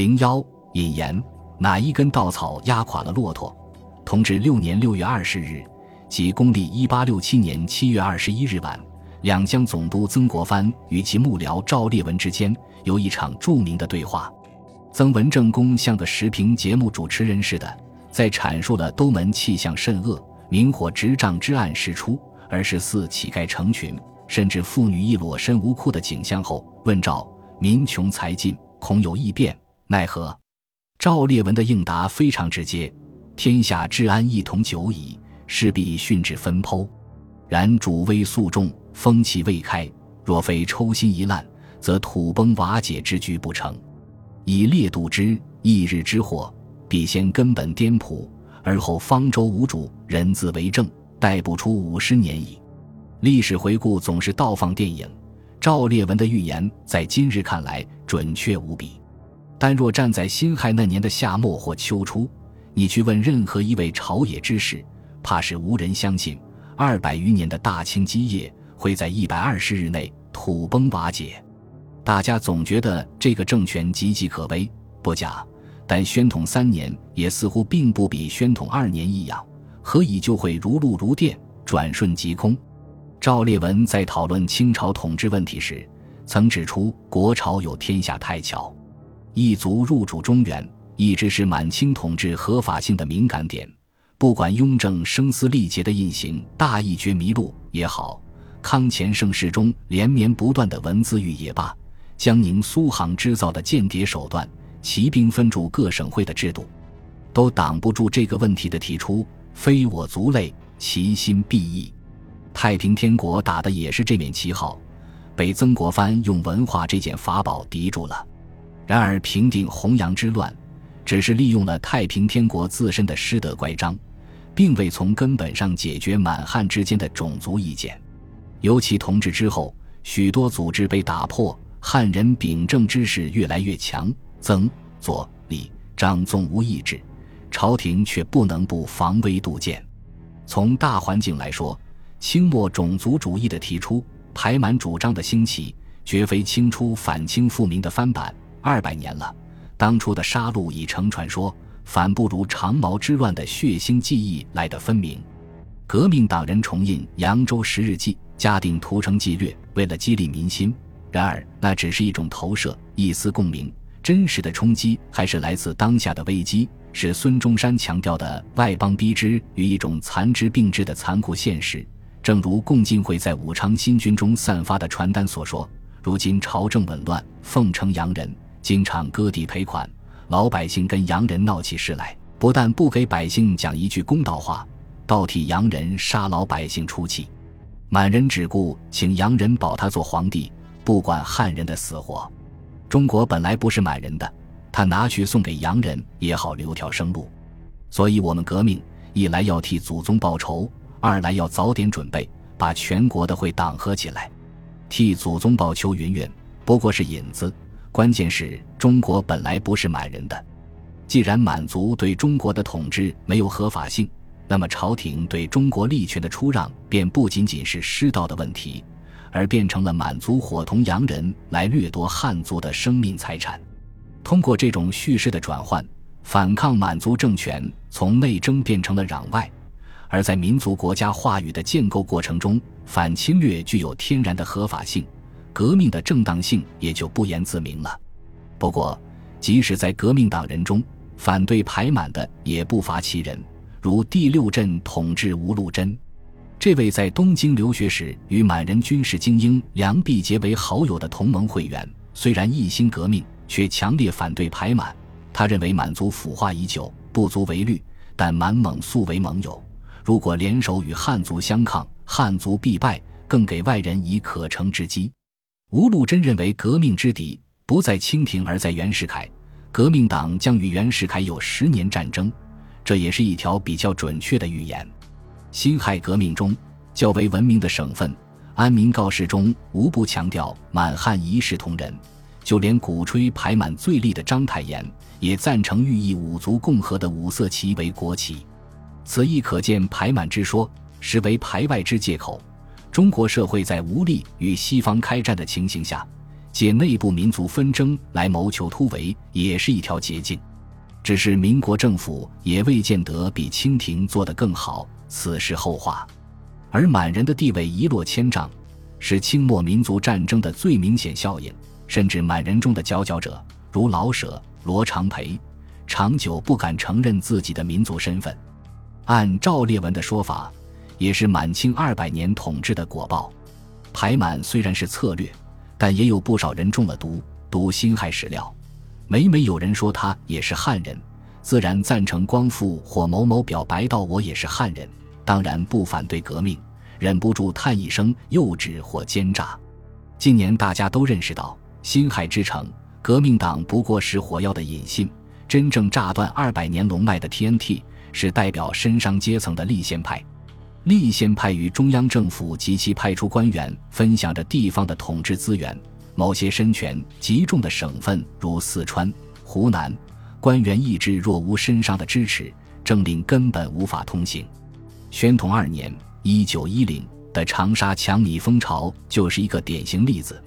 零幺引言：哪一根稻草压垮了骆驼？同治六年六月二十日，即公历一八六七年七月二十一日晚，两江总督曾国藩与其幕僚赵烈文之间有一场著名的对话。曾文正公像个时评节目主持人似的，在阐述了都门气象甚恶、明火执仗之案事出，而是似乞丐成群，甚至妇女亦裸身无裤的景象后，问赵：“民穷财尽，恐有异变，奈何？”赵烈文的应答非常直接：“天下治安一同久矣，势必训之分剖。然主威肃重，风气未开，若非抽薪一烂，则土崩瓦解之局不成。”以烈度之，一日之祸，必先根本颠仆，而后方舟无主，人自为政，待不出五十年矣。历史回顾总是倒放电影，赵烈文的预言在今日看来准确无比。但若站在辛亥那年的夏末或秋初，你去问任何一位朝野之士，怕是无人相信二百余年的大清基业会在一百二十日内土崩瓦解。大家总觉得这个政权岌岌可危，不假。但宣统三年也似乎并不比宣统二年异样，何以就会如露如电，转瞬即空？赵烈文在讨论清朝统治问题时，曾指出国朝有天下太巧，异族入主中原，一直是满清统治合法性的敏感点。不管雍正声嘶力竭的印行《大义觉迷录》也好，康乾盛世中连绵不断的文字狱也罢。江宁苏杭织造的间谍手段，骑兵分驻各省会的制度，都挡不住这个问题的提出。非我族类，其心必异。太平天国打的也是这面旗号，被曾国藩用文化这件法宝敌住了。然而平定洪阳之乱，只是利用了太平天国自身的师德乖张，并未从根本上解决满汉之间的种族意见。尤其同治之后，许多组织被打破。汉人秉政之势越来越强，曾、左、李、张纵无意志，朝廷却不能不防微杜渐。从大环境来说，清末种族主义的提出、排满主张的兴起，绝非清初反清复明的翻版。二百年了，当初的杀戮已成传说，反不如长毛之乱的血腥记忆来得分明。革命党人重印《扬州十日记》，嘉定屠城纪略，为了激励民心。然而，那只是一种投射，一丝共鸣。真实的冲击还是来自当下的危机，是孙中山强调的外邦逼之与一种残肢并置的残酷现实。正如共进会在武昌新军中散发的传单所说：“如今朝政紊乱，奉承洋人，经常割地赔款，老百姓跟洋人闹起事来，不但不给百姓讲一句公道话，倒替洋人杀老百姓出气。满人只顾请洋人保他做皇帝。”不管汉人的死活，中国本来不是满人的，他拿去送给洋人也好留条生路。所以，我们革命一来要替祖宗报仇，二来要早点准备，把全国的会党合起来，替祖宗报仇。云云不过是引子，关键是中国本来不是满人的。既然满族对中国的统治没有合法性，那么朝廷对中国利权的出让便不仅仅是师道的问题。而变成了满族伙同洋人来掠夺汉族的生命财产，通过这种叙事的转换，反抗满族政权从内争变成了攘外，而在民族国家话语的建构过程中，反侵略具有天然的合法性，革命的正当性也就不言自明了。不过，即使在革命党人中，反对排满的也不乏其人，如第六镇统治吴禄贞。这位在东京留学时与满人军事精英梁毕结为好友的同盟会员，虽然一心革命，却强烈反对排满。他认为满族腐化已久，不足为虑，但满蒙素为盟友，如果联手与汉族相抗，汉族必败，更给外人以可乘之机。吴禄贞认为革命之敌不在清廷，而在袁世凯，革命党将与袁世凯有十年战争，这也是一条比较准确的预言。辛亥革命中较为闻名的省份，《安民告示》中无不强调满汉一视同仁，就连鼓吹排满最厉的章太炎也赞成寓意五族共和的五色旗为国旗。此亦可见排满之说实为排外之借口。中国社会在无力与西方开战的情形下，借内部民族纷争来谋求突围，也是一条捷径。只是民国政府也未见得比清廷做得更好，此事后话。而满人的地位一落千丈，是清末民族战争的最明显效应。甚至满人中的佼佼者，如老舍、罗长培，长久不敢承认自己的民族身份。按赵烈文的说法，也是满清二百年统治的果报。排满虽然是策略，但也有不少人中了毒，读辛亥史料。每每有人说他也是汉人，自然赞成光复或某某表白道我也是汉人，当然不反对革命，忍不住叹一声幼稚或奸诈。近年大家都认识到，辛亥之城，革命党不过是火药的引信，真正炸断二百年龙脉的 TNT 是代表绅商阶层的立宪派。立宪派与中央政府及其派出官员分享着地方的统治资源。某些身权极重的省份，如四川、湖南，官员意志若无绅商的支持，政令根本无法通行。宣统二年（一九一零）的长沙抢米风潮就是一个典型例子。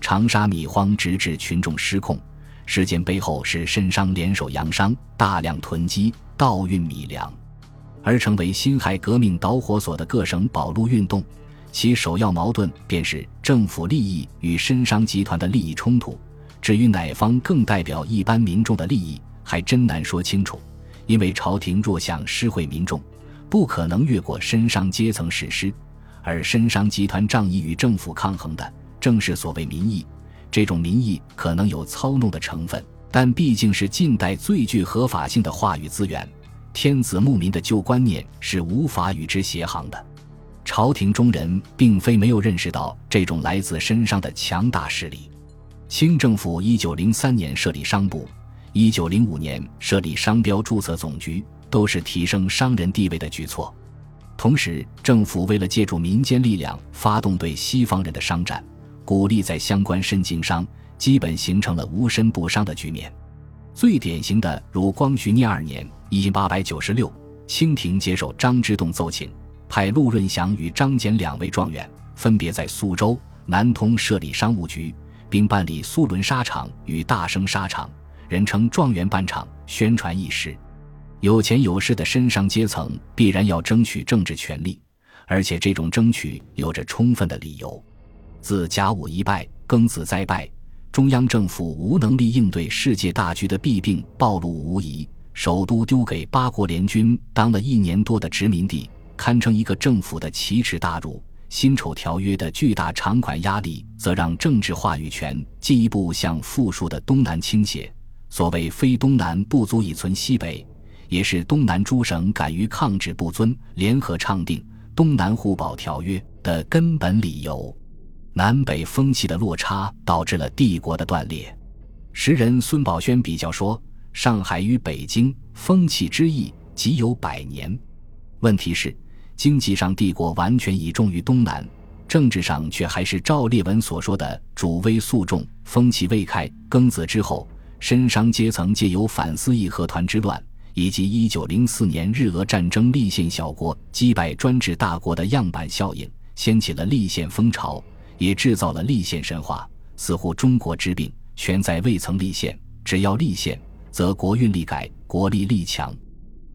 长沙米荒直至群众失控，事件背后是绅商联手洋商大量囤积盗运米粮。而成为辛亥革命导火索的各省保路运动，其首要矛盾便是政府利益与绅商集团的利益冲突。至于哪方更代表一般民众的利益，还真难说清楚。因为朝廷若想施惠民众，不可能越过绅商阶层实施，而绅商集团仗义与政府抗衡的，正是所谓民意。这种民意可能有操弄的成分，但毕竟是近代最具合法性的话语资源。天子牧民的旧观念是无法与之协行的，朝廷中人并非没有认识到这种来自身上的强大势力。清政府一九零三年设立商部，一九零五年设立商标注册总局，都是提升商人地位的举措。同时，政府为了借助民间力量发动对西方人的商战，鼓励在相关深经商，基本形成了无身不商的局面。最典型的，如光绪廿二年。一八百九十六，清廷接受张之洞奏请，派陆润祥与张俭两位状元，分别在苏州、南通设立商务局，并办理苏伦纱厂与大生纱厂，人称状元办厂，宣传一时。有钱有势的绅商阶层必然要争取政治权利，而且这种争取有着充分的理由。自甲午一败，庚子再败，中央政府无能力应对世界大局的弊病暴露无遗。首都丢给八国联军当了一年多的殖民地，堪称一个政府的奇耻大辱。辛丑条约的巨大偿款压力，则让政治话语权进一步向富庶的东南倾斜。所谓“非东南不足以存西北”，也是东南诸省敢于抗旨不遵，联合倡定《东南互保条约》的根本理由。南北风气的落差，导致了帝国的断裂。时人孙宝轩比较说。上海与北京风气之异，即有百年。问题是，经济上帝国完全倚重于东南，政治上却还是赵烈文所说的主威肃重，风气未开。庚子之后，绅商阶层借由反思义和团之乱，以及一九零四年日俄战争立宪小国击败专制大国的样板效应，掀起了立宪风潮，也制造了立宪神话。似乎中国之病全在未曾立宪，只要立宪。则国运力改，国力力强。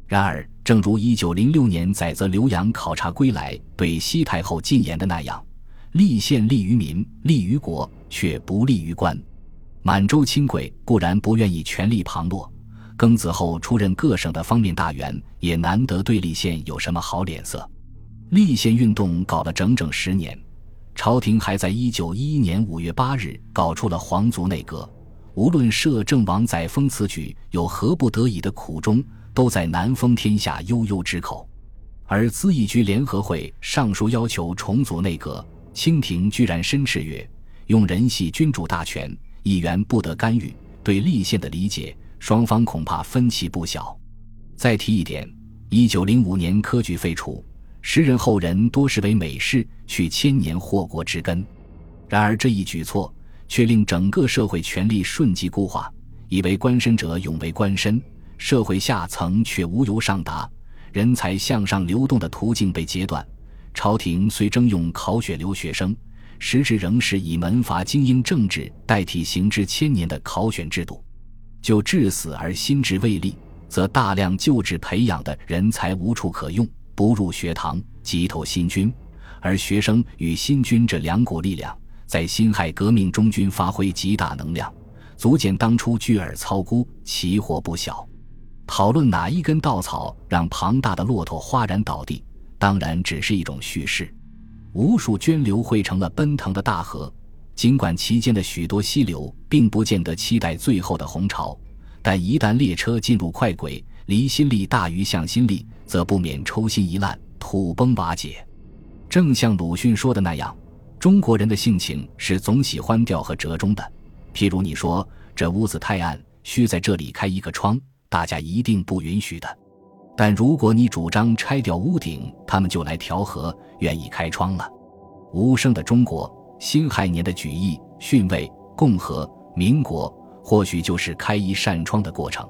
然而，正如一九零六年载泽刘洋考察归来对西太后进言的那样：“立宪利于民，利于国，却不利于官。”满洲亲贵固然不愿意权力旁落，庚子后出任各省的方面大员，也难得对立宪有什么好脸色。立宪运动搞了整整十年，朝廷还在一九一一年五月八日搞出了皇族内阁。无论摄政王载沣此举有何不得已的苦衷，都在南封天下悠悠之口。而资义局联合会上书要求重组内阁，清廷居然申斥曰：“用人系君主大权，议员不得干预。”对立宪的理解，双方恐怕分歧不小。再提一点，一九零五年科举废除，时人后人多视为美事，去千年祸国之根。然而这一举措。却令整个社会权力瞬即固化，以为官身者永为官身，社会下层却无由上达，人才向上流动的途径被截断。朝廷虽征用考选留学生，实质仍是以门阀精英政治代替行之千年的考选制度。就至死而心智未立，则大量旧制培养的人才无处可用，不入学堂，即投新军。而学生与新军这两股力量，在辛亥革命中军发挥极大能量，足见当初巨耳操孤其祸不小。讨论哪一根稻草让庞大的骆驼哗然倒地，当然只是一种叙事。无数涓流汇成了奔腾的大河，尽管其间的许多溪流并不见得期待最后的洪潮，但一旦列车进入快轨，离心力大于向心力，则不免抽心一烂，土崩瓦解。正像鲁迅说的那样，中国人的性情是总喜欢调和折中的。譬如你说这屋子太暗，需在这里开一个窗，大家一定不允许的。但如果你主张拆掉屋顶，他们就来调和，愿意开窗了。无声的中国，辛亥年的举义、训位、共和、民国，或许就是开一扇窗的过程。